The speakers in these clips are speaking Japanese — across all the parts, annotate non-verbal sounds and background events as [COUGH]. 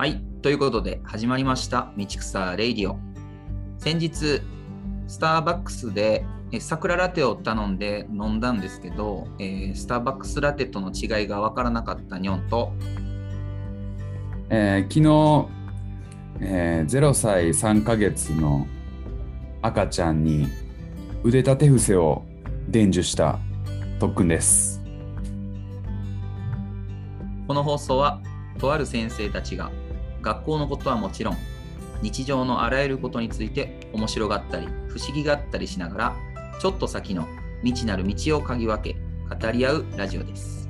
はい、ということで始まりました道草レイディオ。先日、スターバックスでえ桜ラテを頼んで飲んだんですけど、えースターバックスラテとの違いが分からなかったニョンと、えー昨日、えー0歳3ヶ月の赤ちゃんに腕立て伏せを伝授した特訓です。この放送はとある先生たちが学校のことはもちろん日常のあらゆることについて面白がったり不思議があったりしながらちょっと先の未知なる道を嗅ぎ分け語り合うラジオです。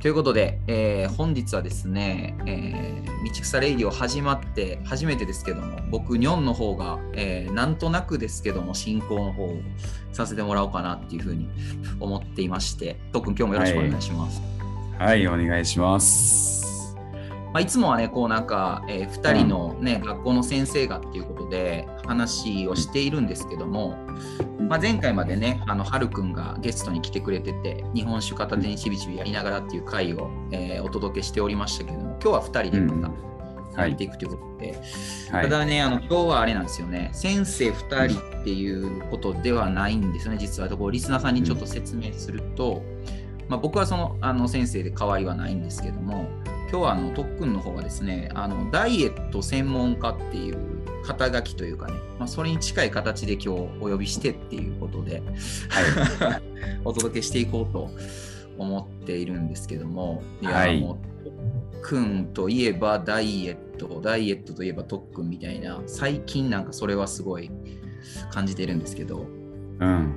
ということで、えー本日はですね、えー道草レイディオ始まって初めてですけども僕ニョンの方が、えーなんとなくですけども進行の方をさせてもらおうかなっていうふうに思っていまして特に今日もよろしくお願いします。はい、お願いします。まあ、いつもはね、こうなんか、え2人の、ね学校の先生がっていうことで話をしているんですけども、まあ、前回までね、あのはるくんがゲストに来てくれてて、日本酒片手にしびしびやりながらっていう回を、えーお届けしておりましたけども、今日は2人でまたはい。やっていくということで、はい。た、だね、あの今日はあれなんですよね、先生2人っていうことではないんですよね、実は。こうリスナーさんにちょっと説明すると、まあ、僕はそのあの先生で変わりはないんですけども、今日はあの特訓の方はですね、あのダイエット専門家っていう肩書きというかね、まあ、それに近い形で今日お呼びしてっていうことで、は [LAUGHS] お届けしていこうと思っているんですけども、いや、はいもう特訓といえばダイエット、ダイエットといえば特訓みたいな、最近なんかそれはすごい感じてるんですけど、うん。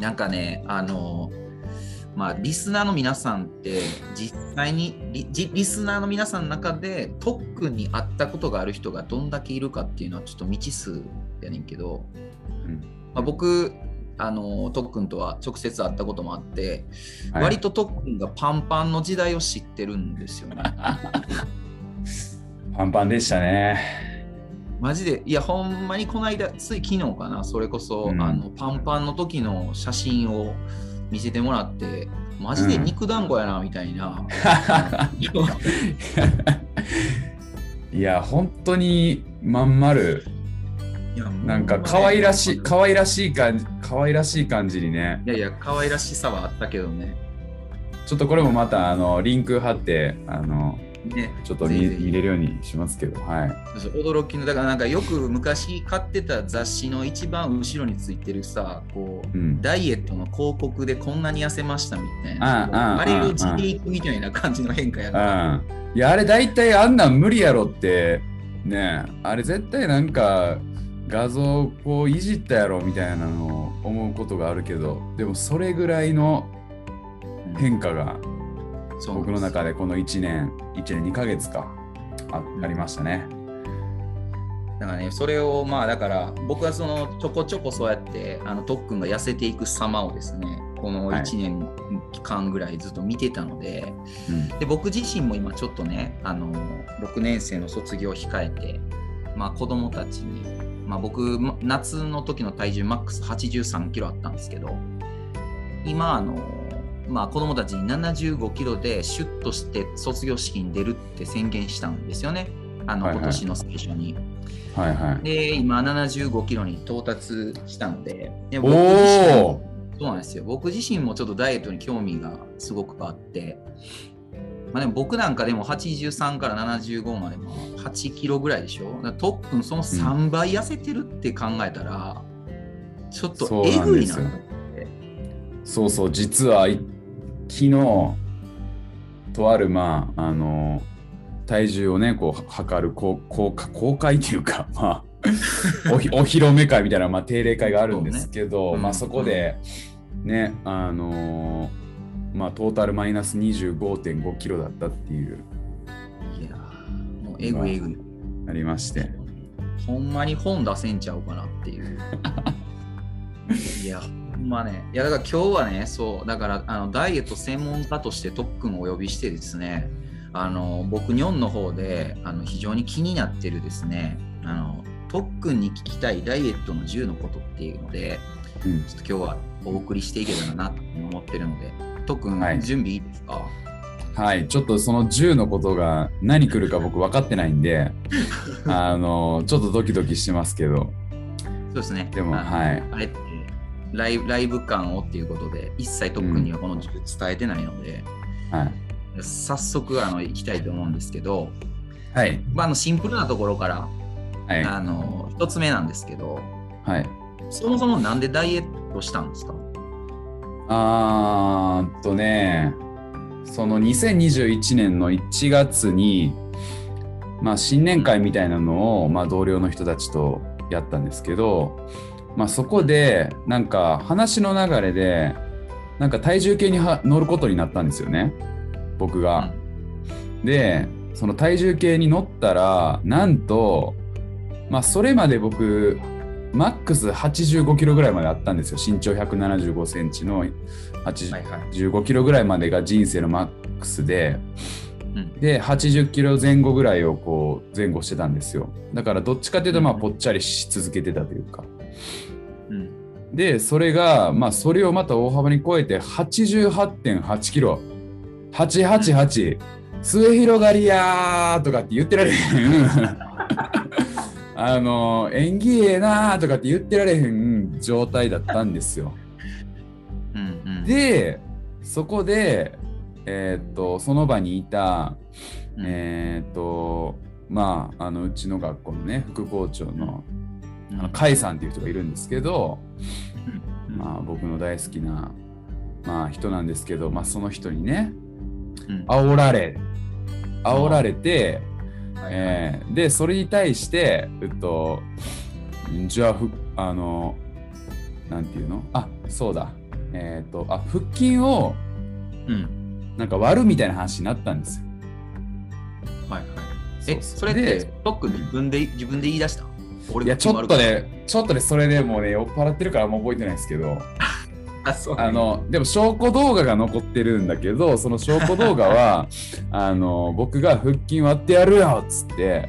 なんかね、あの、まあ、リスナーの皆さんって、実際にリリリスナーの皆さんの中で特訓に会ったことがある人がどんだけいるかっていうのはちょっと未知数やねんけど、うんまあ、僕、あの特訓とは直接会ったこともあって、はい割と特訓がパンパンの時代を知ってるんですよね。[LAUGHS] パンパンでしたね。マジで、いや、ほんまにこの間、つい昨日かな、それこそ、うんあのパンパンの時の写真を見せてもらって、マジで肉団子やな、みたいな。いや、本当にまん丸、なんか可愛らしい、可愛らしい感じ、可愛らしい感じにね。いやいや、可愛らしさはあったけどね。ちょっとこれもまたあのリンク貼ってあのねちょっと見れるようにしますけど、はい。驚きの、だからなんかよく昔買ってた雑誌の一番後ろについてるさ、こう、うん、ダイエットの広告でこんなに痩せましたみたいあな。あれを地でいくみたいな感じの変化やな。うん。いや、あれ大体あんなん無理やろって、ねあれ絶対なんか画像こういじったやろみたいなのを思うことがあるけど、でもそれぐらいの変化がそう僕の中でこの1年、1年2ヶ月かあありましたね。だからね、それをまあだから僕はそのちょこちょこそうやってあの特訓が痩せていく様をですね、このはい1年間ぐらいずっと見てたので、うん。で僕自身も今ちょっとね、あの6年生の卒業を控えて、まあ、子供たちに、まあ、僕ま夏の時の体重マックス83キロあったんですけど今あの、まあ、子供たちに75キロでシュッとして卒業式に出るって宣言したんですよねあのはいはい今年の最初に。はいはい。で今75キロに到達したのででお僕自身おそうなんですよ。僕自身もちょっとダイエットに興味がすごくあって、まあ、でも僕なんかでも83から75までも8キロぐらいでしょ。トップンその3倍痩せてるって考えたら、ちょっとそうえぐいなと。そうそう、実はい昨日、とある、まあ、あの、体重をね、こう、測る公公公開っていうか、[LAUGHS] まあ、[LAUGHS] お披露目会みたいな、まあ、定例会があるんですけど、ねうんまあ、そこで、ね、あのまあ、トータルマイナス25.5キロだったっていう、いやーもうえぐいえぐい。ありまして。ほんまに本出せんちゃうかなっていう。[LAUGHS] いや、まね。いや、だから今日はね、そう、だからあのダイエット専門家として特訓をお呼びしてですね、あの僕、日本の方であの非常に気になってるですね、あの特訓に聞きたいダイエットの10のことっていうので、うんちょっと今日はお送りしていけたらなと思ってるので、特訓、はい準備いいですか？はい、ちょっとその10のことが何来るか僕分かってないんで、[LAUGHS] あの、ちょっとドキドキしてますけど、そうですね。でも、あはい。あれライブライブ感をっていうことで、一切特にはこの授業伝えてないので、はい。早速あの行きたいと思うんですけど、はい。まあ、あのシンプルなところから、はい。あの一つ目なんですけど、はい。そもそもなんでダイエットしたんですか？あーっとね、その2021年の1月に、まあ、新年会みたいなのを、まあ、同僚の人たちとやったんですけど、まあ、そこでなんか話の流れでなんか体重計には乗ることになったんですよね。僕が。でその体重計に乗ったらなんと、まあ、それまで僕マックス85キロぐらいまであったんですよ。身長175センチの80はいはい。15キロぐらいまでが人生のマックスで。うん。で80キロ前後ぐらいをこう前後してたんですよ。だからどっちかっていうとまあうん。ぽっちゃりし続けてたというか。うんでそれがまあそれをまた大幅に超えて88.8キロ。888末広がりやーとかって言ってられへん。[LAUGHS] あの縁起ええなーとかって言ってられへん状態だったんですよ。うんうん、でそこでえーっとその場にいたうん。えーっとまああのうちの学校のね副校長のうんあの甲斐さんっていう人がいるんですけど、うん。まあ、僕の大好きな、まあ、人なんですけど、まあ、その人にねうん。煽られ煽られて、えーでそれに対してえっとじゃあふあのなんていうの？あそうだ。えーっとあ腹筋をうん。なんか割るみたいな話になったんですよ。はいはい。え、それってで、トック自分で自分で言い出した？俺いやちょっとねちょっとねそれでもうね酔っ払ってるからあんま覚えてないですけど [LAUGHS] あ、そう。あのでも証拠動画が残ってるんだけどその証拠動画は [LAUGHS] あの僕が腹筋割ってやるよっつって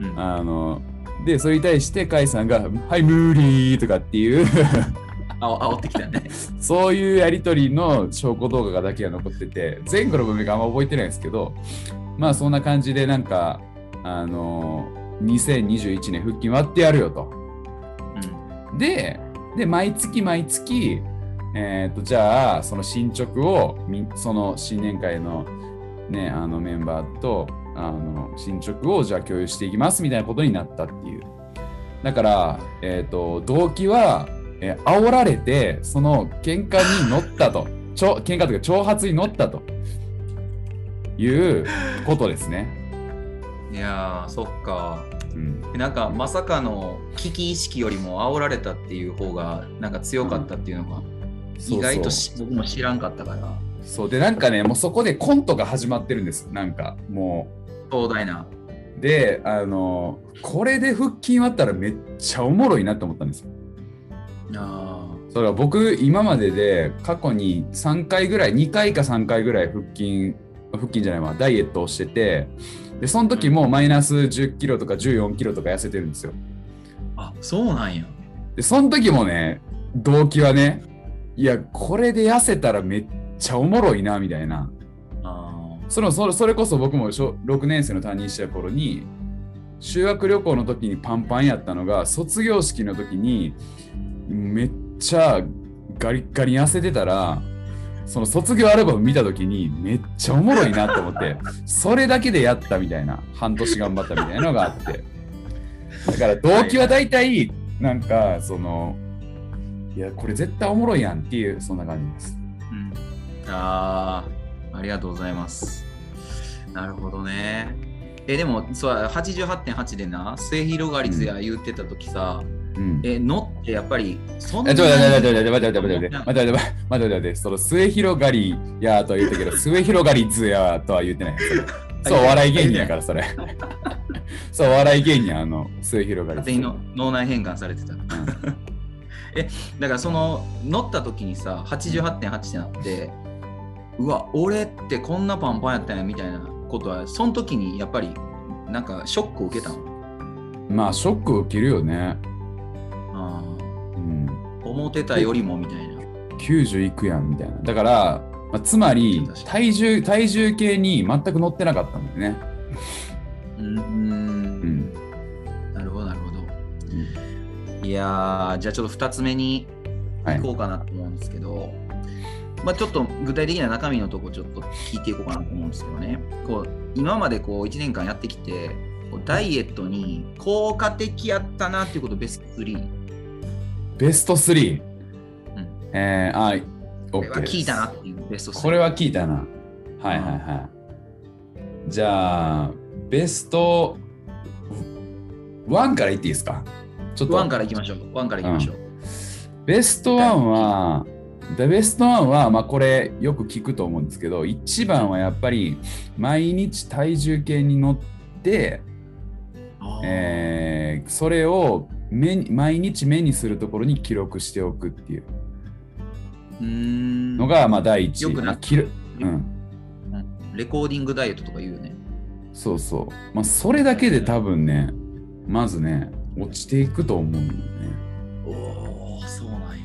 うん、あのでそれに対して甲斐さんが「はい無理」とかっていう [LAUGHS] あ煽ってきたね。そういうやり取りの証拠動画がだけが残ってて前後の部分があんま覚えてないんですけどまあそんな感じでなんかあの2021年腹筋割ってやるよと。うんでで毎月毎月、えー、とじゃあその進捗をみその新年会の,、ね、あのメンバーとあの進捗をじゃあ共有していきますみたいなことになったっていうだから、えー、と動機は、えー煽られてその喧嘩に乗ったとちょ喧嘩というか挑発に乗ったということですね。いやー、そっか。うん。なんかまさかの危機意識よりも煽られたっていう方がなんか強かったっていうのが意外とし僕も知らんかったから。そう。でなんかねもうそこでコントが始まってるんですなんかも壮大な。うであのこれで腹筋割ったらめっちゃおもろいなと思ったんですよ。あそれは僕今までで過去に3回ぐらい2回か3回ぐらい腹筋腹筋じゃないわダイエットをしててでその時もマイナス10キロとか14キロとか痩せてるんですよ。あそうなんや。でその時もね動機はねいやこれで痩せたらめっちゃおもろいなみたいな。あそのそれそれこそ僕も小6年生の担任した頃に修学旅行の時にパンパンやったのが卒業式の時にめっちゃガリッガリに痩せてたらその卒業アルバム見た時にめっちゃおもろいなと思ってそれだけでやったみたいな半年頑張ったみたいなのがあってだから動機は大体なんかそのいやこれ絶対おもろいやんっていうそんな感じです。うん、あありがとうございます。なるほどね。えでもそう88.8でな末広がりずや言ってた時さ、うんえのってやっぱりそんなえ、に待って待って待って待って待って待って待って待ってその末広がりやとは言ったけど末広がりずやとは言ってないそうお笑い芸人やからそれそうお笑い芸人あの末広がり勝手にの脳内変換されてた。うんだからその乗った時にさ88.8ってなってうわ俺ってこんなパンパンやったんやみたいなことはその時にやっぱりなんかショックを受けたのまあショックを受けるよね思ってたよりもみたいな。90いくやんみたいなだからまあ、つまり体重体重計に全く乗ってなかったんだよね。うんんなるほどなるほど。いやーじゃあちょっと2つ目にはい行こうかなと思うんですけど、まあちょっと具体的な中身のとこちょっと聞いていこうかなと思うんですけどね。こう今までこう1年間やってきて、ダイエットに効果的やったなっていうことベスト3。ベスト3。うんえー、あ、これ OK ですは聞いたなっていうベスト3。これは聞いたな。はいはいはい。じゃあ、ベスト1から言っていいですか？ちょっと1からいきましょう。1からいきましょう。ベスト1は、The Best One は、まあ、これよく聞くと思うんですけど、一番はやっぱり毎日体重計に乗って、えーそれを目に毎日目にするところに記録しておくっていうのが、まあ、第一。よくなまあ記録うん、レコーディングダイエットとか言うよね。そうそう。まあ、それだけで多分ね、まずね、落ちていくと思うんだよね。おお、そうなんや。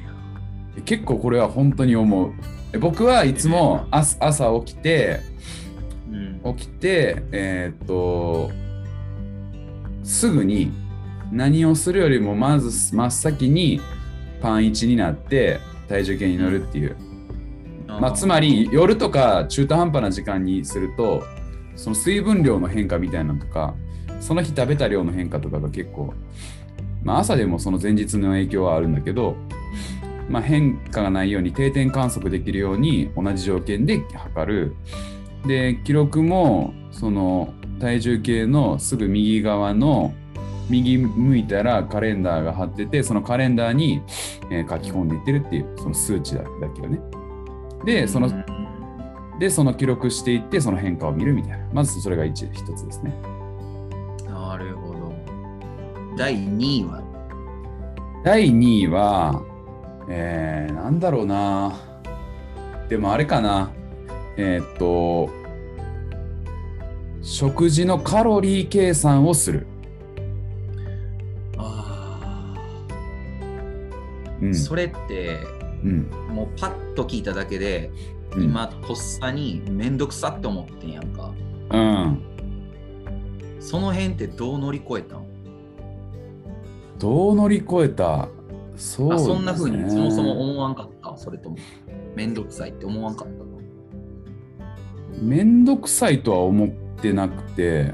で結構これは本当に思う。え僕はいつも朝朝起きて、うん。起きて、えーっと、すぐに何をするよりもまず真っ先にパン1になって体重計に乗るっていう。まあ、つまり夜とか中途半端な時間にするとその水分量の変化みたいなのとかその日食べた量の変化とかが結構、まあ、朝でもその前日の影響はあるんだけど、まあ、変化がないように定点観測できるように同じ条件で測るで記録もその体重計のすぐ右側の右向いたらカレンダーが貼っててそのカレンダーに、えー書き込んでいってるっていうその数値だだけよね。でそのうんで、その記録していって、その変化を見るみたいな。まずそれが一一つですね。なるほど。第2位は？第2位は、えー、なんだろうな。でもあれかな。えーっと、食事のカロリー計算をする。うん。ーそれってうん。もうパッと聞いただけで、うん、今とっさにめんどくさって思ってんやんか。うん。その辺ってどう乗り越えたん？どう乗り越えた？そうね。あそんな風にそもそも思わんかった？それともめんどくさいって思わんかったの？めんどくさいとは思ってなくて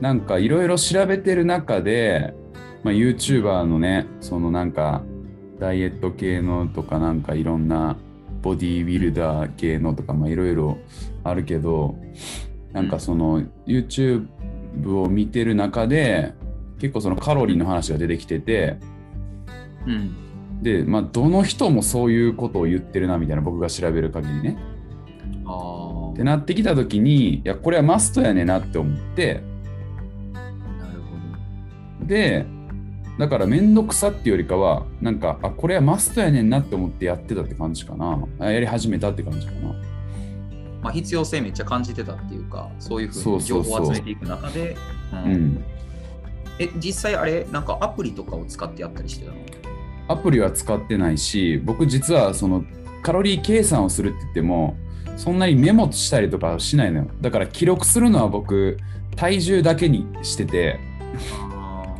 なんかいろいろ調べてる中で、まあ、YouTuber のねそのなんかダイエット系のとかなんかいろんなボディービルダー系のとかまあいろいろあるけどなんかその YouTube を見てる中で結構そのカロリーの話が出てきててうん。でまあどの人もそういうことを言ってるなみたいな僕が調べる限りね。あってなってきた時にいやこれはマストやねんなって思って。あ、なるほでだから面倒くさっていうよりかはなんかあこれはマストやねんなって思ってやってたって感じかな。あやり始めたって感じかな。ど。まあ、必要性めっちゃ感じてたっていうか、そういうふうに情報を集めていく中で、え、実際あれ、なんかアプリとかを使ってやったりしてたの？アプリは使ってないし僕実はそのカロリー計算をするって言ってもそんなにメモしたりとかはしないのよ。だから記録するのは僕体重だけにしてて。あ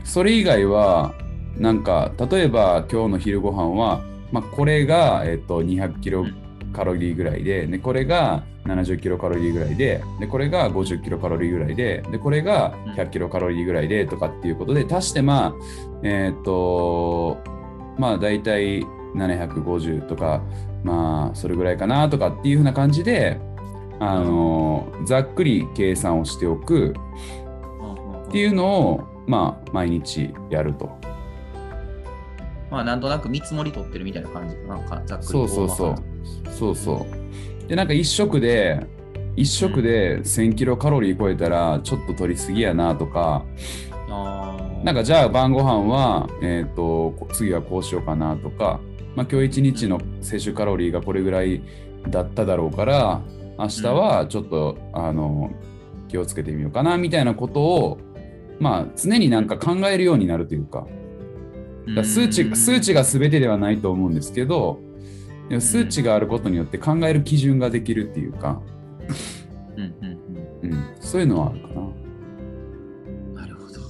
それ以外はなんか例えば今日の昼ご飯はまあ、これが、えっと、200キロカロリーぐらいででこれが70キロカロリーぐらいででこれが50キロカロリーぐらいででこれが100キロカロリーぐらいでとかっていうことで足してまあえっとまあ大体750とかまあそれぐらいかなとかっていうふうな感じであのざっくり計算をしておくーっていうのをまあ毎日やると。まあ、なんとなく見積もり取ってるみたいな感じかな、かざっくり。そうそうそう。そうそう。で、なんか一食で、一食で1000キロカロリー超えたらちょっと取りすぎやなとか、なんかじゃあ晩ご飯は、えっ、と、こ次はこうしようかなとか、まあ今日一日の摂取カロリーがこれぐらいだっただろうから、明日はちょっと、あの、気をつけてみようかなみたいなことを、まあ常になんか考えるようになるというか、数値数値が全てではないと思うんですけど数値があることによって考える基準ができるっていうか、うんうんうん、そういうのはあるかな。うん。なるほど。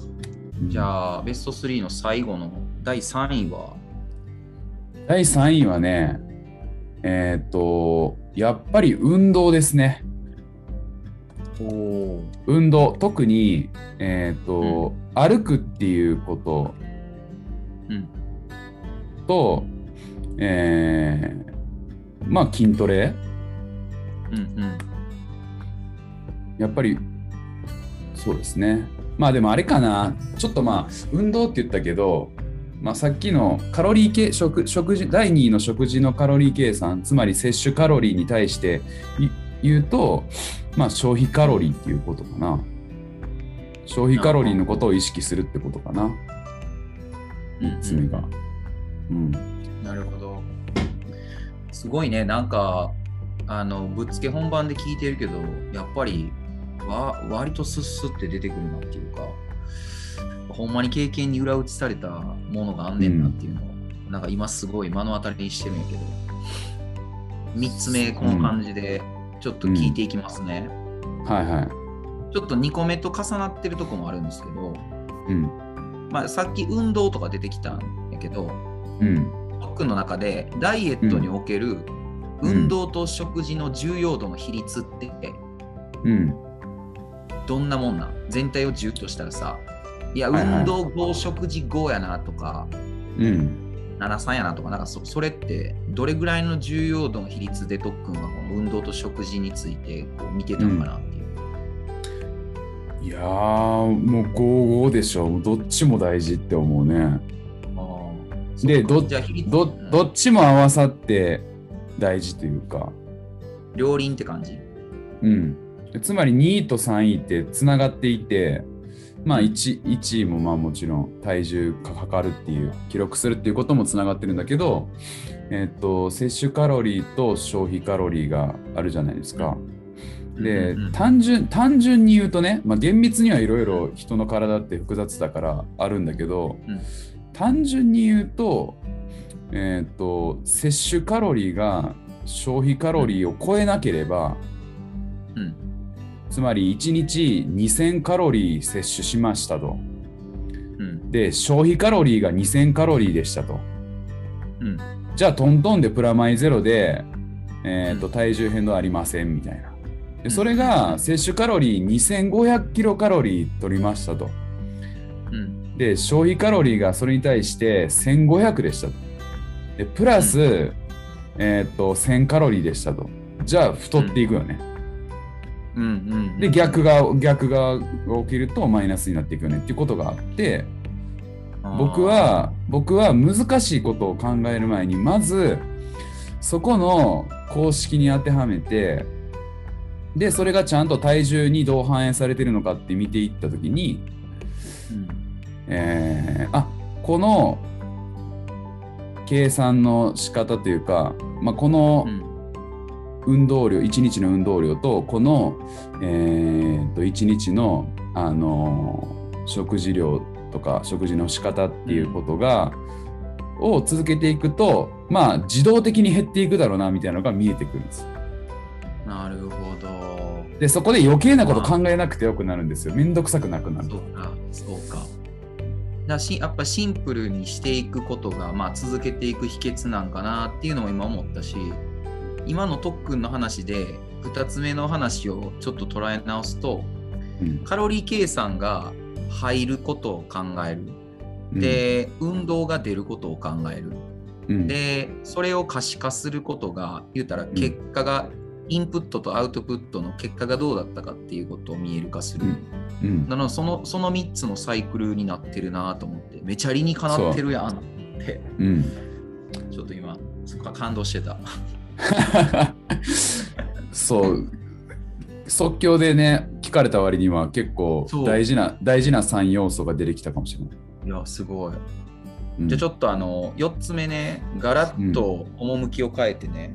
うんじゃあ、ベスト3の最後の第3位は？第3位はね、えーっと、やっぱり運動ですね。運動、特に、えーっと、歩くっていうことうん。と、えーまあ筋トレ、うんうん。やっぱりそうですね。まあでもあれかな、ちょっとまあ運動って言ったけど、まあ、さっきのカロリー計食食事第2位の食事のカロリー計算つまり摂取カロリーに対してい言うと、まあ、消費カロリーっていうことかな。消費カロリーのことを意識するってことかな。3つ目が。うん。なるほど。すごいね、なんか、あの、ぶっつけ本番で聞いてるけど、やっぱり、わ割とスッスって出てくるなっていうか、ほんまに経験に裏打ちされたものがあんねんなっていうのを、なんか今すごい目の当たりにしてるんやけど、3つ目、この感じで、ちょっと聞いていきますね。はいはい。ちょっと2個目と重なってるとこもあるんですけど、うん。まあ、さっき運動とか出てきたんやけど、うん。僕の中でダイエットにおけるうん。運動と食事の重要度の比率ってうん。どんなもんなん？全体を10としたらさいやはいはい。運動5食事5やなとかうん73やなとかなんかそそれってどれぐらいの重要度の比率で特訓はこの運動と食事についてこう見てたのかなっていう。いやーもう55でしょ。どっちも大事って思うね。あーでどどうん。どっちも合わさって大事というか。両輪って感じ？うん、つまり2位と3位ってつながっていて、まあ 1, 1位もまあもちろん体重か測るっていう記録するっていうこともつながってるんだけど、えっと摂取カロリーと消費カロリーがあるじゃないですか。で、うんうんうん。単純単純に言うとね、まあ、厳密にはいろいろ人の体って複雑だからあるんだけど、うん。単純に言うと,、えっと摂取カロリーが消費カロリーを超えなければ、うんつまり1日2000カロリー摂取しましたと。うんで、消費カロリーが2000カロリーでしたと。うんじゃあ、トントンでプラマイゼロで、えーとうん体重変動ありませんみたいな。うんでそれが摂取カロリー2500キロカロリー取りましたと。うんで、消費カロリーがそれに対して1500でしたと。で、プラス、えっと、1000カロリーでしたと。じゃあ、太っていくよね。うんうんで逆が逆が起きるとマイナスになっていくよねっていうことがあって僕は僕は難しいことを考える前にまずそこの公式に当てはめてでそれがちゃんと体重にどう反映されてるのかって見ていった時に、うん。えーあこの計算の仕方というか、まあ、この、うん運動量1日の運動量とこの、えー、と1日の、あのー食事量とか食事の仕方っていうことが、を続けていくとまあ自動的に減っていくだろうなみたいなのが見えてくるんです。なるほど。でそこで余計なこと考えなくてよくなるんですよ。めんどくさくなくなるそう。か、そうか。だしやっぱシンプルにしていくことが、まあ、続けていく秘訣なんかなっていうのも今思ったし今の特訓の話で2つ目の話をちょっと捉え直すとうん。カロリー計算が入ることを考える。うん。で、運動が出ることを考える。うん。でそれを可視化することが言うたら結果が、インプットとアウトプットの結果がどうだったかっていうことを見える化する、なのでそのその3つのサイクルになってるなと思ってめちゃりにかなってるやんって。う。ん。ちょっと今そこは感動してたそう。即興でね聞かれた割には結構大事な大事な3要素が出てきたかもしれない。いやすごい。うん。じゃあちょっとあの4つ目ねガラッと趣を変えてね、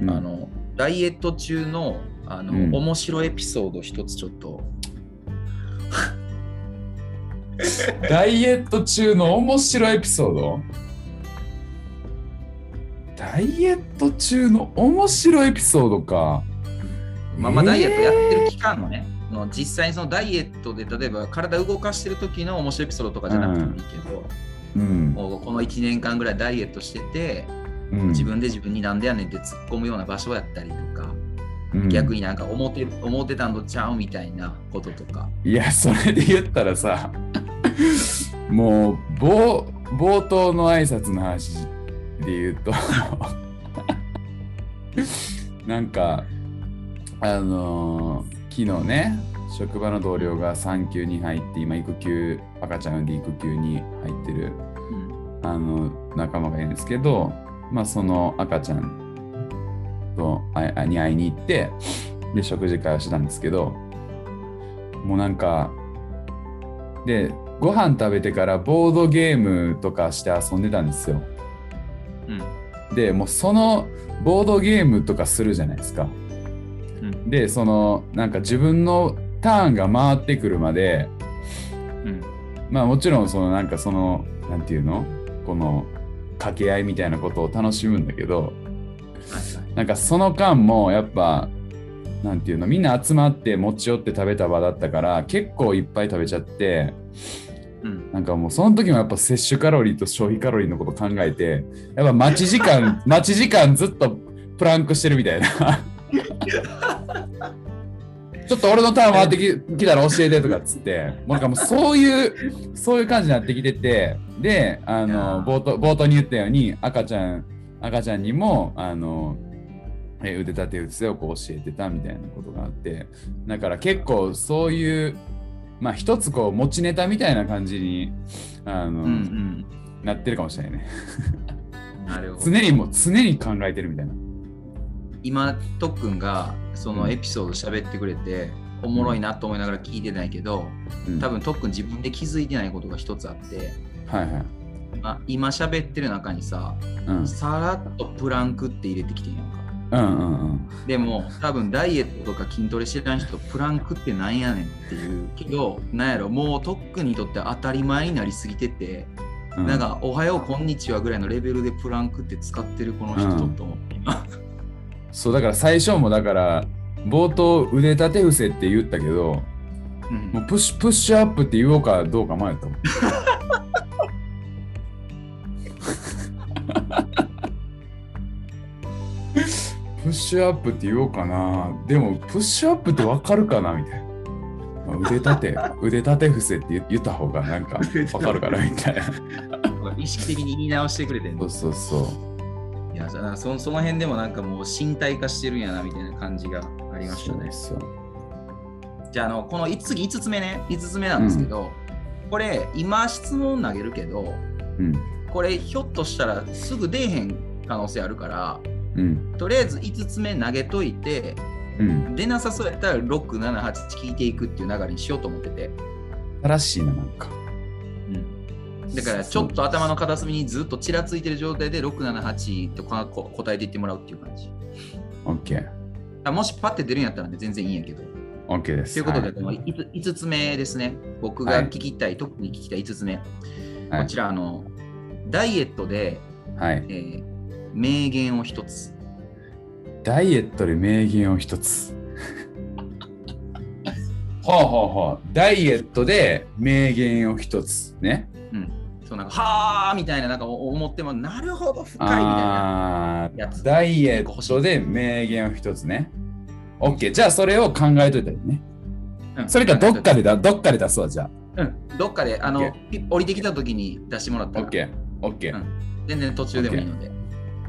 うん。あのダイエット中のあの、うん。面白いエピソード一つちょっと。[LAUGHS] ダイエット中の面白いエピソード？ダイエット中の面白いエピソードか。まあ、まあえーダイエットやってる期間のね、の実際にそのダイエットで例えば体動かしてる時の面白いエピソードとかじゃなくてもいいけど、うん。もうこの1年間ぐらいダイエットしてて、うん、自分で自分になんでやねんって突っ込むような場所やったりとか、うん逆になんか思って思ってたんとちゃうみたいなこととか。いや、それで言ったらさ、もう冒、冒頭の挨拶の話で言うと、[LAUGHS] なんか、あのー昨日ね、職場の同僚が産休に入って、今、育休、赤ちゃん産んで育休に入ってるうん。あの仲間がいるんですけど、まあ、その赤ちゃんとああに会いに行ってで食事会をしたんですけどもうなんかでご飯食べてからボードゲームとかして遊んでたんですようん。でもうそのボードゲームとかするじゃないですか。うん。でそのなんか自分のターンが回ってくるまでうん。まあもちろんそのなんかそのなんていうの？この掛け合いみたいなことを楽しむんだけどなんかその間もやっぱなんていうの？みんな集まって持ち寄って食べた場だったから結構いっぱい食べちゃってうん。なんかもうその時もやっぱ摂取カロリーと消費カロリーのこと考えてやっぱ待ち時間 [LAUGHS] 待ち時間ずっとプランクしてるみたいな。ちょっと俺のターン回ってききたら教えてとかっつってもうなんかもうそういうそういう感じになってきててであのー。冒頭冒頭に言ったように赤ちゃん赤ちゃんにもあのえ腕立て伏せをこう教えてたみたいなことがあってだから結構そういうまあ一つこう持ちネタみたいな感じにあの、うんうん。なってるかもしれないね。なるほど。常にもう常に考えてるみたいな。今とっくんがそのエピソード喋ってくれて、おもろいなと思いながら聞いてないけど、うん。多分とっくん自分で気づいてないことが一つあって、はいはい。まあ、今喋ってる中にさうん。さらっとプランクって入れてきてんやんかうんうんうん。でも多分ダイエットとか筋トレしてない人プランクってなんやねんっていう。けどなんやろもうとっくんにとって当たり前になりすぎてて、うん。なんかおはようこんにちはぐらいのレベルでプランクって使ってるこの人うん。と思って今、そうだから最初もだから冒頭腕立て伏せって言ったけどうん。もうプッシュプッシュアップって言おうかどうか迷ったもん [LAUGHS] プッシュアップって言おうかな。でもプッシュアップってわかるかな？みたいな。まあ腕立て [LAUGHS] 腕立て伏せって言言った方がなんかわかるかな？みたいな。意識的に言い直してくれてんの。そうそうそう。いやじゃあそその辺でもなんかもう身体化してるんやなみたいな感じがありましたね。じゃああのこの次5つ目ね。5つ目なんですけど、これ今質問投げるけどうん。これひょっとしたらすぐ出えへん可能性あるからうん。とりあえず5つ目投げといてうん。出なさそうやったら678聞いていくっていう流れにしようと思ってて、正しいななんか。うん、だからちょっと頭の片隅にずっとちらついてる状態で678とかこ答えていってもらうっていう感じ。OK あもしパッて出るんやったらね全然いいんやけど。OK です。ということで、はい。この 5, つ目ですね。僕が聞きたい、特に聞きたい5つ目。はい。こちら、あの、ダイエットで、はい。えー名言を一つ。ダイエットで名言を一つ。ほうほうほう。ダイエットで名言を一つ。ね。うん。そうなんか、はあみたいな、なんか思っても、なるほど、深いみたいな。あやつーダイエットで名言を一つね。OK。じゃあそれを考えといたらいいね。うんそれかどっかでだ、どっかで出すわ、じゃうん。どっかで、あの降りてきた時に出してもらっあ。たら、OK。OK うん。全然途中でもいいので。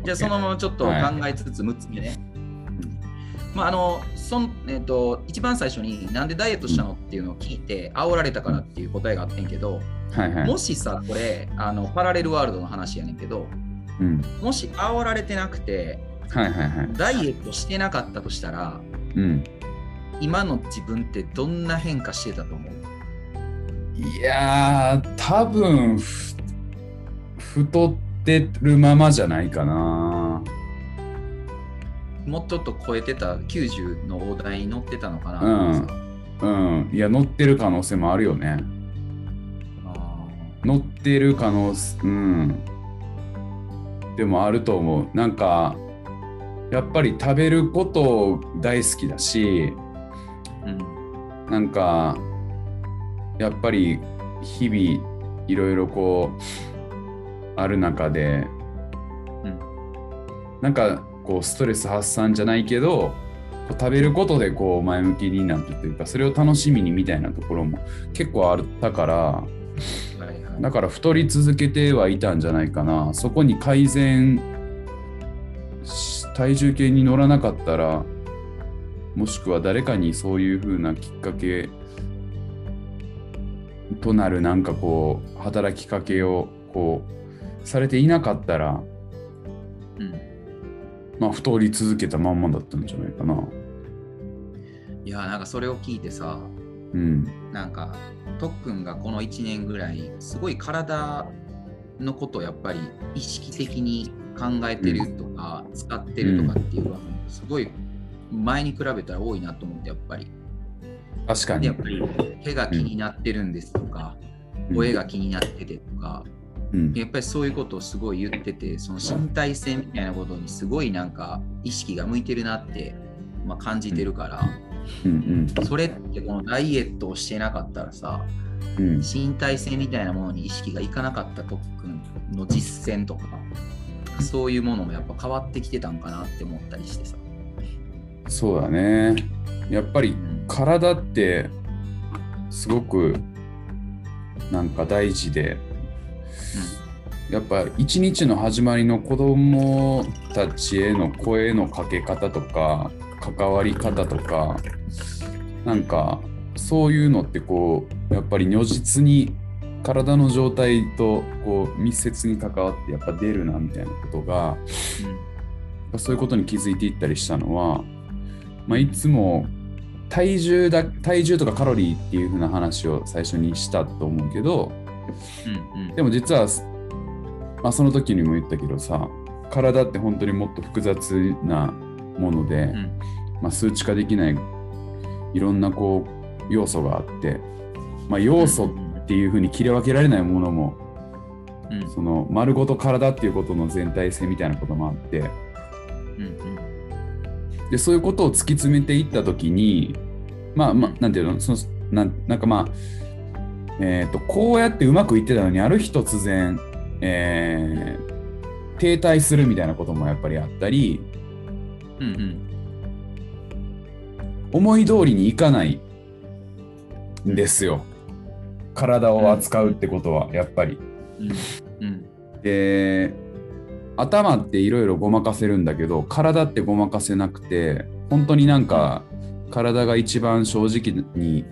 じゃあ、そのままちょっと考えつつ、6つ目ね。うんまあ、あの、そん、えっ、と、一番最初になんでダイエットしたのっていうのを聞いて、煽られたからっていう答えがあってんけど、はいはい。もしさ、これ、あの、パラレルワールドの話やねんけど、うん。もし煽られてなくて、はいはいはい。ダイエットしてなかったとしたら、うん。今の自分ってどんな変化してたと思う？いやー、多分ふ太ってるままじゃないかな。もうちょっと超えてた90の大台に乗ってたのかな、うんうん。いや、乗ってる可能性もあるよね。あ乗ってる可能性、うん。でもあると思うなんかやっぱり食べること大好きだしうんなんかやっぱり日々いろいろこうある中で、うん。なんかこうストレス発散じゃないけどこう食べることでこう前向きになるというかそれを楽しみにみたいなところも結構あったからだから太り続けてはいたんじゃないかな。そこに改善し体重計に乗らなかったらもしくは誰かにそういう風なきっかけとなるなんかこう働きかけをこうされていなかったらうん。まあ太り続けたまんまだったんじゃないかな。いやなんかそれを聞いてさうん。なんかとっくんがこの1年ぐらいすごい体のことをやっぱり意識的に考えてるとか、使ってるとかっていう場面がすごい前に比べたら多いなと思ってやっぱり。確かに。でやっ。ぱり手が気になってるんですとか、声が気になっててとか、うん。やっぱりそういうことをすごい言っててその身体性みたいなことにすごいなんか意識が向いてるなって、まあ、感じてるから、うん。それってこのダイエットをしてなかったらさうんうん。身体性みたいなものに意識がいかなかった特訓の実践とかそういうものもやっぱ変わってきてたんかなって思ったりしてさ、そうだね。やっぱりうん。体ってすごくなんか大事でやっぱ一日の始まりの子供たちへの声のかけ方とか関わり方とかなんかそういうのってこうやっぱり如実に体の状態とこう密接に関わってやっぱ出るなみたいなことがそういうことに気づいていったりしたのは、まあ、いつも体重だ体重とかカロリーっていう風な話を最初にしたと思うけどうんうん。でも実は、まあ、その時にも言ったけどさ体って本当にもっと複雑なもので、うん。まあ、数値化できないいろんなこう要素があって、まあ、要素っていう風に切り分けられないものもうん。うんその丸ごと体っていうことの全体性みたいなこともあってうんでそういうことを突き詰めていった時にまあまあなんていうのそのなんなんかまあえー、とこうやってうまくいってたのにある日突然、えー停滞するみたいなこともやっぱりあったりうんうん。思い通りにいかないんですよ。体を扱うってことはやっぱり。うん。うん。で頭っていろいろごまかせるんだけど体ってごまかせなくて本当になんか体が一番正直に、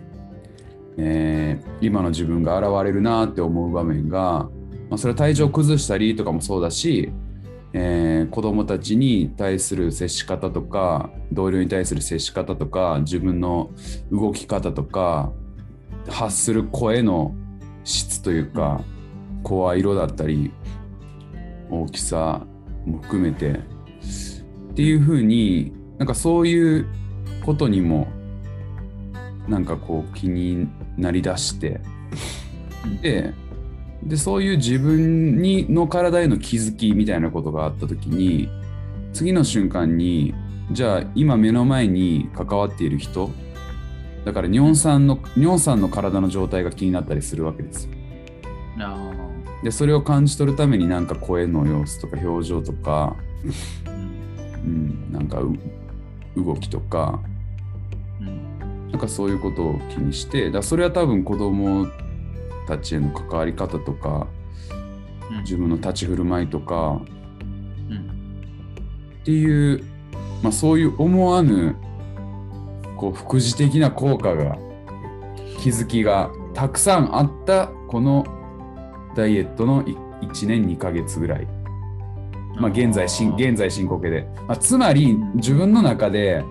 えー今の自分が現れるなって思う場面が、まあ、それは体調崩したりとかもそうだし、えー子供たちに対する接し方とか同僚に対する接し方とか自分の動き方とか発する声の質というか声色だったり大きさも含めてっていう風になんかそういうことにもなんかこう気になりだして。うんででそういう自分にの体への気づきみたいなことがあった時に次の瞬間にじゃあ今目の前に関わっている人だから尿酸の尿酸の体の状態が気になったりするわけです。よ。あでそれを感じ取るためになんか声の様子とか表情とか、ーうん。うん、なんかう動きとかうんなんかそういうことを気にしてだそれは多分子供たちへの関わり方とかうん。自分の立ち振る舞いとかうん。っていう、まあ、そういう思わぬこう副次的な効果が気づきがたくさんあったこのダイエットの1年2ヶ月ぐらい、まあ、現在進現在進行形で、まあ、つまり自分の中で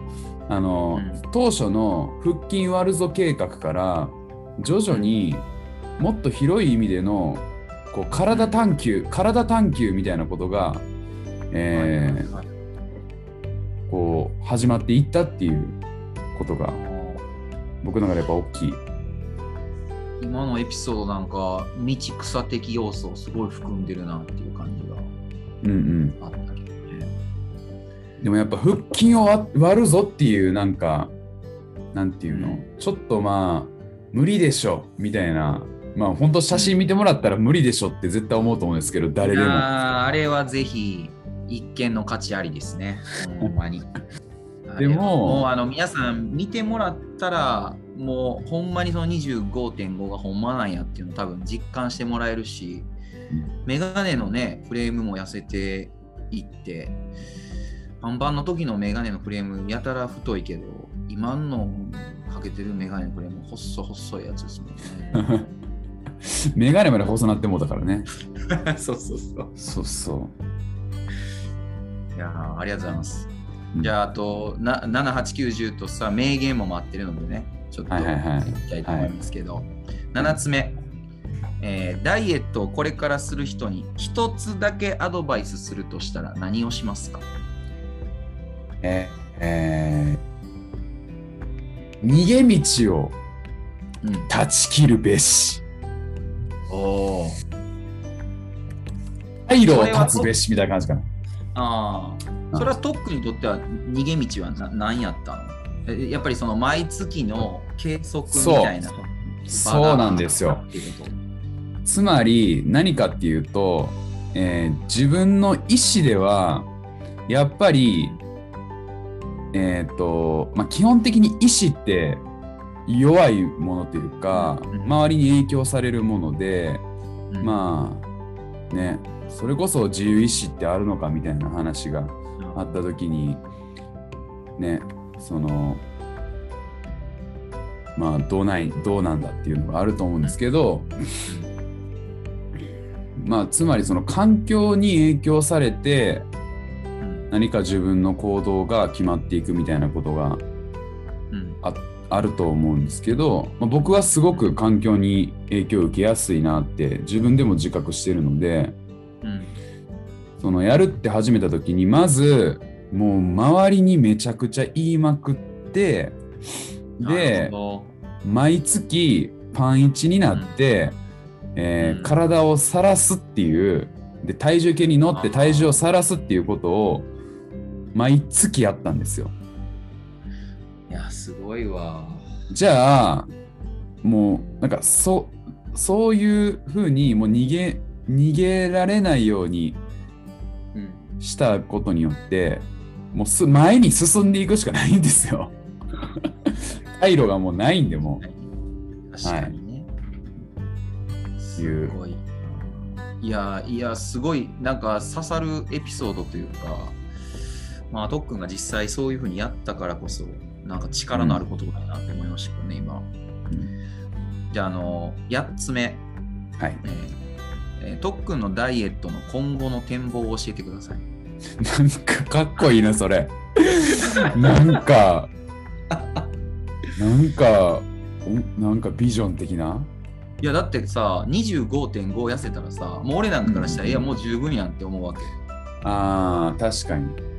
あの、うん当初の腹筋割るぞ計画から徐々にもっと広い意味でのこう体探求体探求みたいなことが、えーこう始まっていったっていうことが僕の中でやっぱ大きい。今のエピソードなんか道草的要素をすごい含んでるなっていう感じがうんうん。でもやっぱ腹筋を割割るぞっていうなんかなんていうの、うん。ちょっとまあ無理でしょみたいな。まあ本当写真見てもらったら無理でしょって絶対思うと思うんですけど誰でも。あれはぜひ一見の価値ありですね。[LAUGHS] ほんまに。でももうあの皆さん見てもらったら、もうほんまにその25.5がほんまなんやっていうのを多分実感してもらえるし、メガネのね、フレームも痩せていって、パンパンの時のメガネのフレームやたら太いけど、今のかけてるメガネのフレーム細細いやつですね。[LAUGHS] メガネまで細なってもうたからね。[LAUGHS] そうそうそう。そうそいやーありがとうございます。うん。じゃあ、あとな7、8、9、10とさ、名言も待ってるのでね、ちょっとはいはいはい。いきたいと思いますけど、7つ目、えーダイエットをこれからする人に一つだけアドバイスするとしたら何をしますか？うええー逃げ道をうん。断ち切るべしおお。退路を断つべしみたいな感じかなああ。それはトックにとっては逃げ道はな何やったの？えやっぱりその毎月の計測みたいな。そうなんですよつまり何かっていうと、えー自分の意思ではやっぱりえっ、と、まあ、基本的に意思って弱いものというか、うん。周りに影響されるもので、うん。まあねそれこそ自由意志ってあるのかみたいな話があった時にねそのまあどうないどうなんだっていうのがあると思うんですけどまあつまりその環境に影響されてうん何か自分の行動が決まっていくみたいなことがうん。あると思うんですけど、まあ、僕はすごく環境に影響を受けやすいなって自分でも自覚してるのでうん。そのやるって始めた時にまずもう周りにめちゃくちゃ言いまくってでほ毎月パン1になって、えーうん。体を晒すっていうで体重計に乗ってあー。体重を晒すっていうことを毎月やったんですよ。どいや、すごいわ。じゃあもうなんかそそういうふうにもう逃げ逃げられないようにうん。したことによってもうす前に進んでいくしかないんですよ。[LAUGHS] 退路がもうないんでも確かにね。すいうごい。いや、いや、すごい、なんか刺さるエピソードというか、まあ、特訓が実際そういうふうにやったからこそ、なんか力のある言葉だなって思いましたけどね、今。う、じゃあ、あの、8つ目、はい。えーえー特訓のダイエットの今後の展望を教えてください。[LAUGHS] なんかかっこいいなそれ。[LAUGHS] なんかなんかおなんかビジョン的な？いやだってさ25.5痩せたらさもう俺なんかからしたら、うんいやもう十分やんって思うわけあー確かに。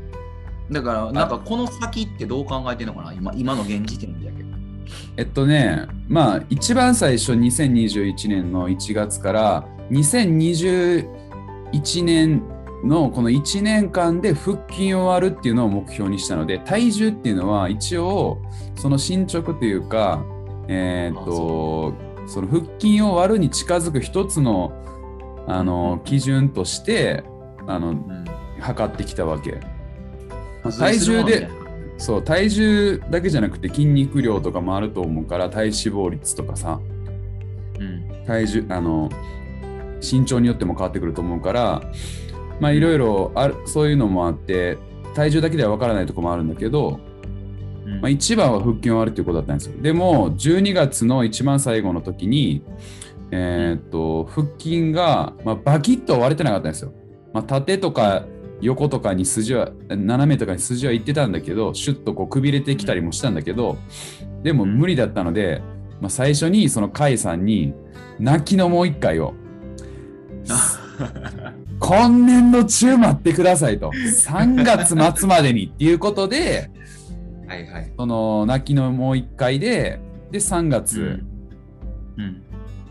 だからなんかこの先ってどう考えてんのかな？今今の現時点でやけ。どえっとねまあ一番最初2021年の1月から2021年のこの1年間で腹筋を割るっていうのを目標にしたので体重っていうのは一応その進捗というかえーっとその腹筋を割るに近づく一つのあの基準としてあのうん。測ってきたわけ。体重でそう体重だけじゃなくて筋肉量とかもあると思うから体脂肪率とかさ。うん。体重あの身長によっても変わってくると思うからまあいろいろあるそういうのもあって体重だけでは分からないところもあるんだけど、うん。まあ、一番は腹筋を割るっていうことだったんですよ。でも12月の一番最後の時にえーっと腹筋が、まあ、バキッと割れてなかったんですよ、まあ、縦とか横とかに筋は斜めとかに筋はいってたんだけどシュッとこうくびれてきたりもしたんだけどでも無理だったので、まあ、最初にその甲斐さんに泣きのもう一回を [LAUGHS] 今年度中待ってくださいと。3月末までにっていうことではいはい。その泣きのもう一回でで3月うん。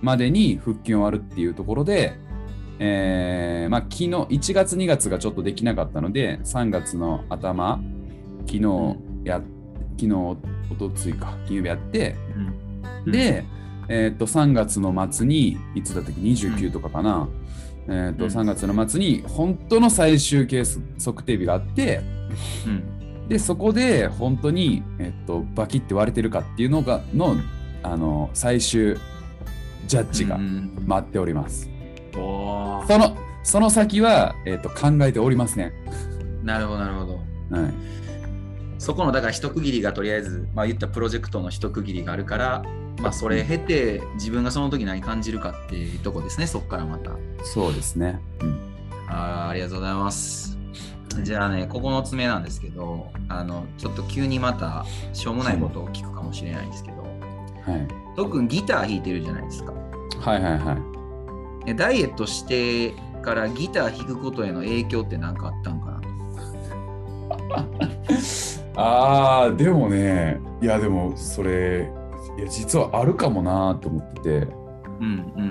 までに腹筋を割るっていうところでえーまあ、昨日1月2月がちょっとできなかったので3月の頭昨日や、昨日おとついか金曜日やってうん、で、えー、と3月の末にいつだったっけ29とかかな、えー、とうん。3月の末に本当の最終ケース測定日があってうん、でそこで本当に、えー、とバキって割れてるかっていうのがのあの最終ジャッジがうん。待っております。そのその先は、えー、と考えておりません。なるほど、なるほど。はい、そこのだから一区切りがとりあえず、まあ、言ったプロジェクトの一区切りがあるから、まあ、それ経て自分がその時何感じるかっていうとこですね、そこからまた。そうですね。うんあーありがとうございます。じゃあね、9つ目なんですけど、あのちょっと急にまたしょうもないことを聞くかもしれないんですけど、はい、特にギター弾いてるじゃないですか。はいはいはい。えダイエットしてからギター弾くことへの影響って何かあったんかな？[LAUGHS] あーでもねいやでもそれいや実はあるかもなと思っててうんうん。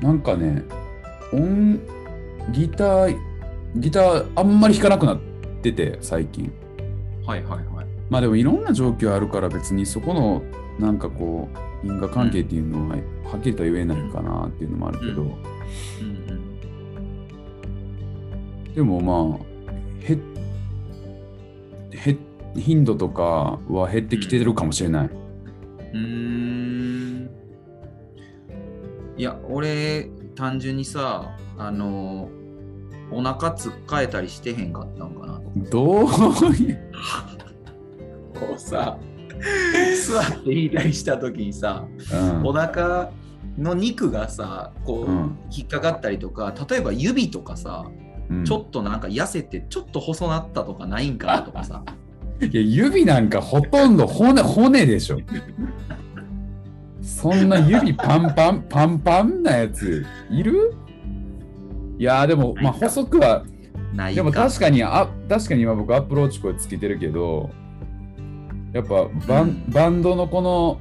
なんかね音ギターギターあんまり弾かなくなってて最近はいはいはい。まあでもいろんな状況あるから別にそこのなんかこう因果関係っていうのははっきりとは言えないかなっていうのもあるけど、でもまあへへ頻度とかは減ってきてるかもしれない。うーん。いや、俺、単純にさ、あの、お腹つっかえたりしてへん。かったん。かなと。どういうこうさ、[LAUGHS] 座って弾いたりした時にさ、うん。お腹の肉がさ、こう、うん。引っかかったりとか、例えば指とかさ、うん。ちょっとなんか痩せて、ちょっと細なったとかないんかなとかさ。いや指なんかほとんど骨骨でしょ。そんな指パンパン [LAUGHS] パンパンなやついる？いやでもまあ細くはないでも確かにあ確かに今僕アップローチこれつけてるけどやっぱバン,、うんバンドのこの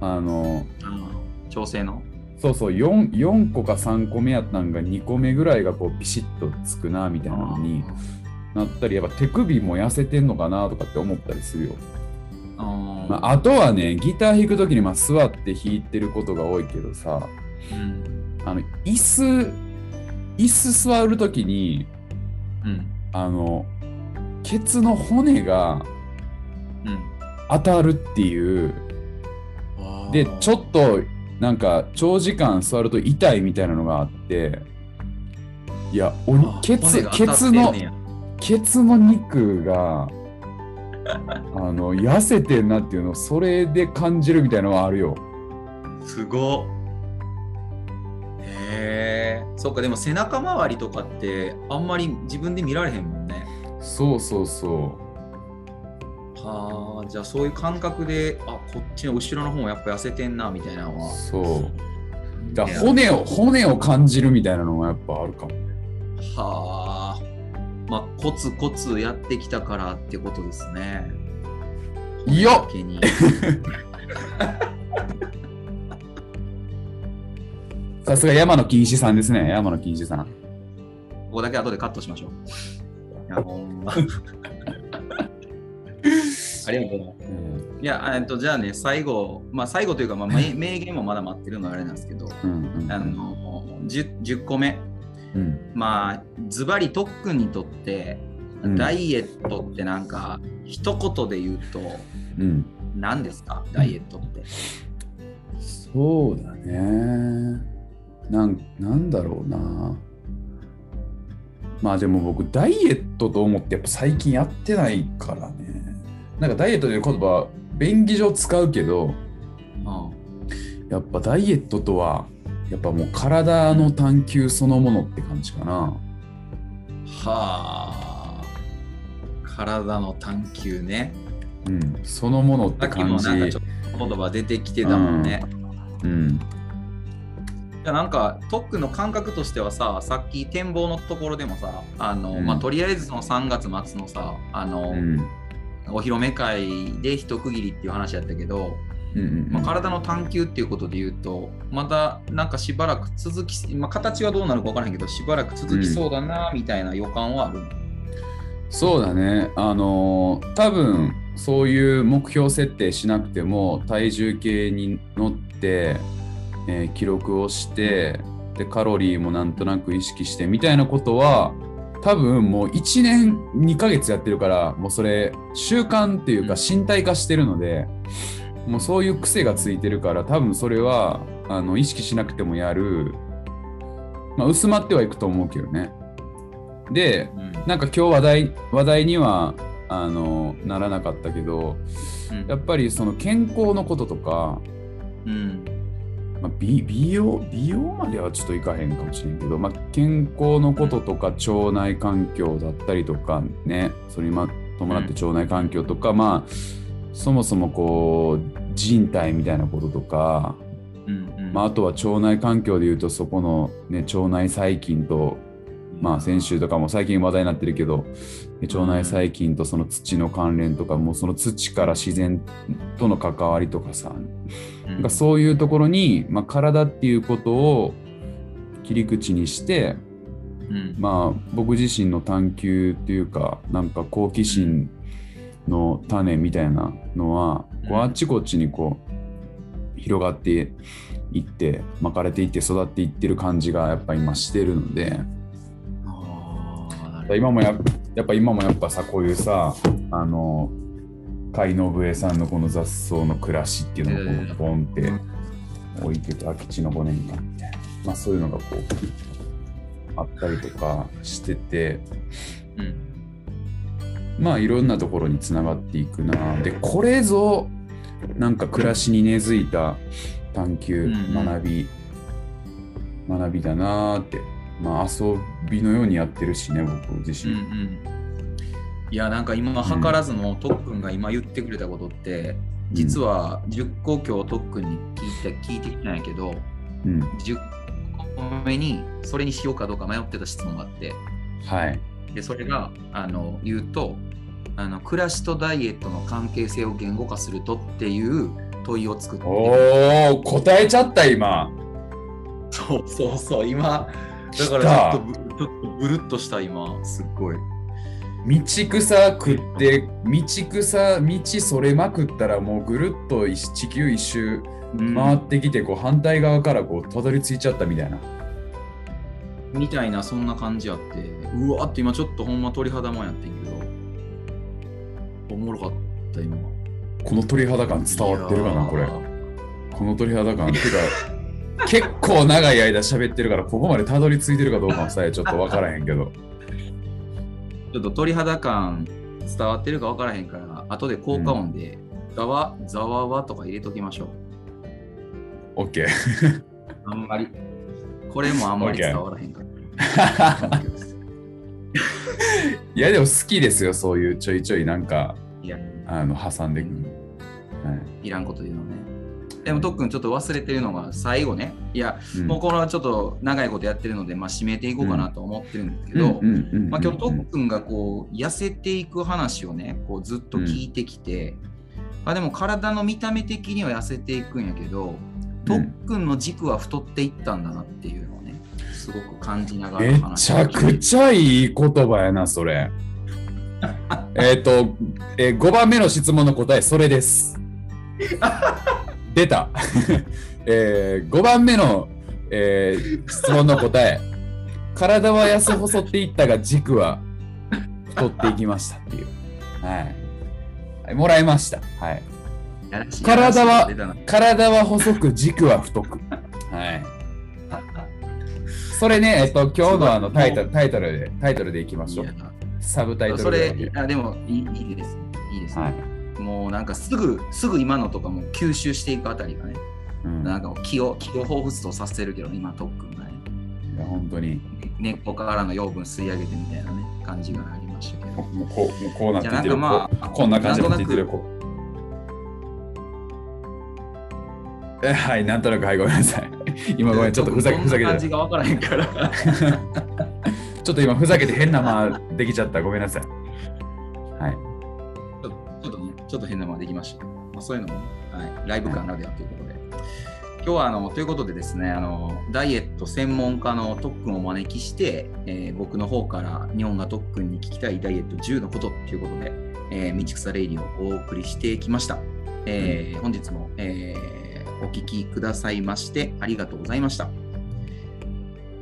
あのうん調整の？そうそう 4, 4個か3個目やったんが2個目ぐらいがこうビシッとつくなみたいなのになったりやっぱ手首も痩せてんのかなとかって思ったりするよ。あー。まあ、あとはねギター弾く時にまあ座って弾いてることが多いけどさうん。あの椅子椅子座る時にうん。あのケツの骨がうん当たるっていう。でちょっとなんか長時間座ると痛いみたいなのがあって。いやおあケツケツのケツの肉が [LAUGHS] あの痩せてんなっていうのをそれで感じるみたいなのはあるよ。すごっ。へえ。そっかでも背中周りとかってあんまり自分で見られへんもんね。そうそうそはあじゃあそういう感覚であこっちの後ろの方もやっぱ痩せてんなみたいなのうは。そう。だ骨を骨を感じるみたいなのはやっぱあるかも。はあ。まあコツコツやってきたからってことですね。いや。[LAUGHS] さすが山野金糸さんですね。山野金糸さん。ここだけ後でカットしましょう。いやほんま [LAUGHS] ありがとうございます。いや、えっと、じゃあね、最後、まあ最後というか、まあ、名名言もまだ待ってるのはあれなんですけど、うんうん。あの 10, 10個目、うん。まあ、ズバリ特訓にとって、うん。ダイエットってなんか、一言で言うと、うん。何ですか、ダイエットって。そうだね。なんなんだろうな。まあでも僕ダイエットと思ってやっぱ最近やってないからねなんかダイエットという言葉便宜上使うけどうん。やっぱダイエットとはやっぱもう体の探求そのものって感じかな。はあ、体の探求ね。うん。そのものっさっきて感じもなんかちょっと言葉出てきてたもんね。うん。いやなんか特訓の感覚としてはささっき展望のところでもさあの、うん。まあ、とりあえずその3月末のさあの、うんお披露目会で一区切りっていう話やったけどうんうんうんまあ、体の探求っていうことで言うと、まだなんかしばらく続き、まあ、形はどうなるか分からへんけど、しばらく続きそうだなみたいな予感はある。そうだね。あのー多分そういう目標設定しなくても体重計に乗って、えー記録をしてでカロリーもなんとなく意識してみたいなことは多分もう1年2ヶ月やってるからもうそれ習慣っていうか身体化してるので、もうそういう癖がついてるから多分それはあの意識しなくてもやる、まあ、薄まってはいくと思うけどね。で、うん。なんか今日話題話題にはあのならなかったけどうん。やっぱりその健康のこととか、うんまあ、美美容美容まではちょっといかへんかもしれんけど、まあ、健康のこととか腸内環境だったりとかねそれにま伴って腸内環境とか、まあそもそもこう人体みたいなこととか、うんうん。まあ、あとは腸内環境でいうとそこの、ね、腸内細菌とまあ先週とかも最近話題になってるけど腸内細菌とその土の関連とかもうその土から自然との関わりとかさうんなんかそういうところに、まあ、体っていうことを切り口にしてうんまあ僕自身の探求っていうかなんか好奇心の種みたいなのはこううんあっちこっちにこう広がっていって巻かれていって育っていってる感じがやっぱ今してるので。今もややっぱ今もやっぱさこういうさあの甲斐信江さんのこの雑草の暮らしっていうのがこうポンって置いてて空き地の5年間みたいな、まあ、そういうのがこうあったりとかしてて。うん。まあいろんなところにつながっていくな。でこれぞなんか暮らしに根付いた探求、うんうん。学び学びだなーってまあ遊びのようにやってるしね僕自身。うんうんいやなんか今図らずも特訓が今言ってくれたことって、実は10個今日特訓に聞いて聞いてきたんやけどうん、10個目にそれにしようかどうか迷ってた質問があってはい。でそれがあの言うとあの暮らしとダイエットの関係性を言語化するとっていう問いを作っておお、答えちゃった今。そうそうそう今だからちょっとぶちょっとブルッとした今すっごい。道草食って、道草、道それまくったらもうぐるっと一地球一周回ってきて、こう反対側からこうたどり着いちゃったみたいな。みたいなそんな感じあって。うわーって今ちょっとほんま鳥肌もんやってんけど。おもろかった今。この鳥肌感伝わってるかな、これ。この鳥肌感。てか、結構長い間喋ってるから、ここまでたどり着いてるかどうかもさえちょっとわからへんけど。ちょっと鳥肌感伝わってるか分からへんから後で効果音でざわざわわとか入れときましょう。OK。あんまり。これもあんまり伝わらへんから。[LAUGHS] いや、でも好きですよ、そういうちょいちょいなんか、いや。あの挟んでくる。はい。いらんこと言うのねでもとっくんちょっと忘れてるのが最後ね。いやうん。もうこのちょっと長いことやってるので、まあ、締めていこうかなと思ってるんですけど、今日とっくん。がこう痩せていく話をねこうずっと聞いてきて、まあ、でも体の見た目的には痩せていくんやけどとっくんの軸は太っていったんだなっていうのをねすごく感じながらめ話ちゃくちゃいい言葉やな、それ。[LAUGHS] えっと、えー、5番目の質問の答え、それです。[LAUGHS] 出た。[LAUGHS] えー、5番目の、えー質問の答え。体は痩せ細っていったが軸は太っていきましたっていう。はい。はいもらいました。はい。体は体は細く軸は太く。はい。それね、えっと、今日のあのタイトルタイトルで、タイトルでいきましょう。サブタイトルそでれあでもいいいいですいいです、はい。もうなんかすぐすぐ今のとかも吸収していくあたりがね、うん、なんか気を気を彷彿とさせるけど今特訓がね。いや本当に。根っこからの養分吸い上げてみたいなね感じがありましたけど。もうこうもうこうなっててる。まあこんな感じになってるこはいなんとなくはいごめんなさい。[LAUGHS] 今ごめんちょっとふざけふざけて感じが分からへんから。た [LAUGHS] ちょっと今ふざけて変な間できちゃった。ごめんなさいちょっと変なままできました、まあ、そういうのもはい、ライブ感ならではということで。今日はあのということでですねあの、ダイエット専門家の特訓をお招きして、えー僕の方から日本が特訓に聞きたいダイエット10のことということで、えー、道草レイディをお送りしてきました。えー本日も、えーお聞きくださいましてありがとうございました。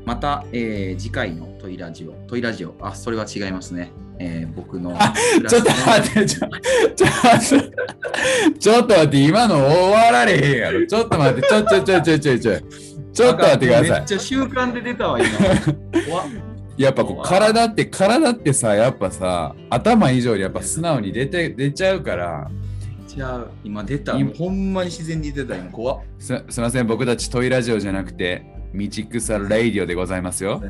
また、えー次回のトイラジオ、トイラジオ、あ、それは違いますね。えー僕のあちょっと待って、ちょ、ちょ、ちょ、ちょっと待って、今の終わられへんやろ。ちょっと待って、ちょ、ちょ、ちょ、ちょ、ちょ、ちょ、ちょっと待ってくださめっちゃ習慣で出たわ、今。やっぱこう体って、体ってさ、やっぱさ、頭以上にやっぱ素直に出て、出ちゃうから、じゃあ、今出た。ほんまに自然に出た、今。怖っ。すすいません、僕たちトイラジオじゃなくて、道草レイディオでございますよ。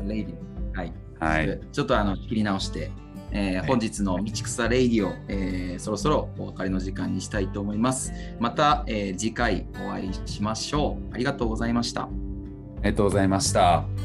はい。はい。ちょっとあの切り直して、えーはい本日の道草レイディオ、えーそろそろお別れの時間にしたいと思います。また、えー次回お会いしましょう。ありがとうございました。ありがとうございました。「